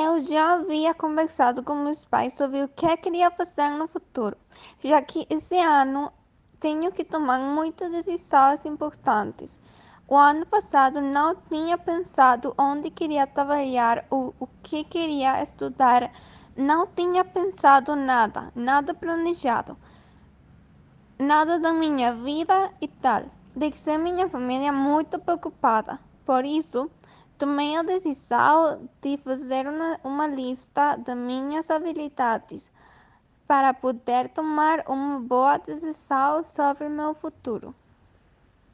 Eu já havia conversado com meus pais sobre o que queria fazer no futuro, já que esse ano tenho que tomar muitas decisões importantes. O ano passado não tinha pensado onde queria trabalhar ou o que queria estudar, não tinha pensado nada, nada planejado, nada da minha vida e tal. Deixei minha família muito preocupada. Por isso, tomei a decisão de fazer uma, uma lista de minhas habilidades para poder tomar uma boa decisão sobre meu futuro.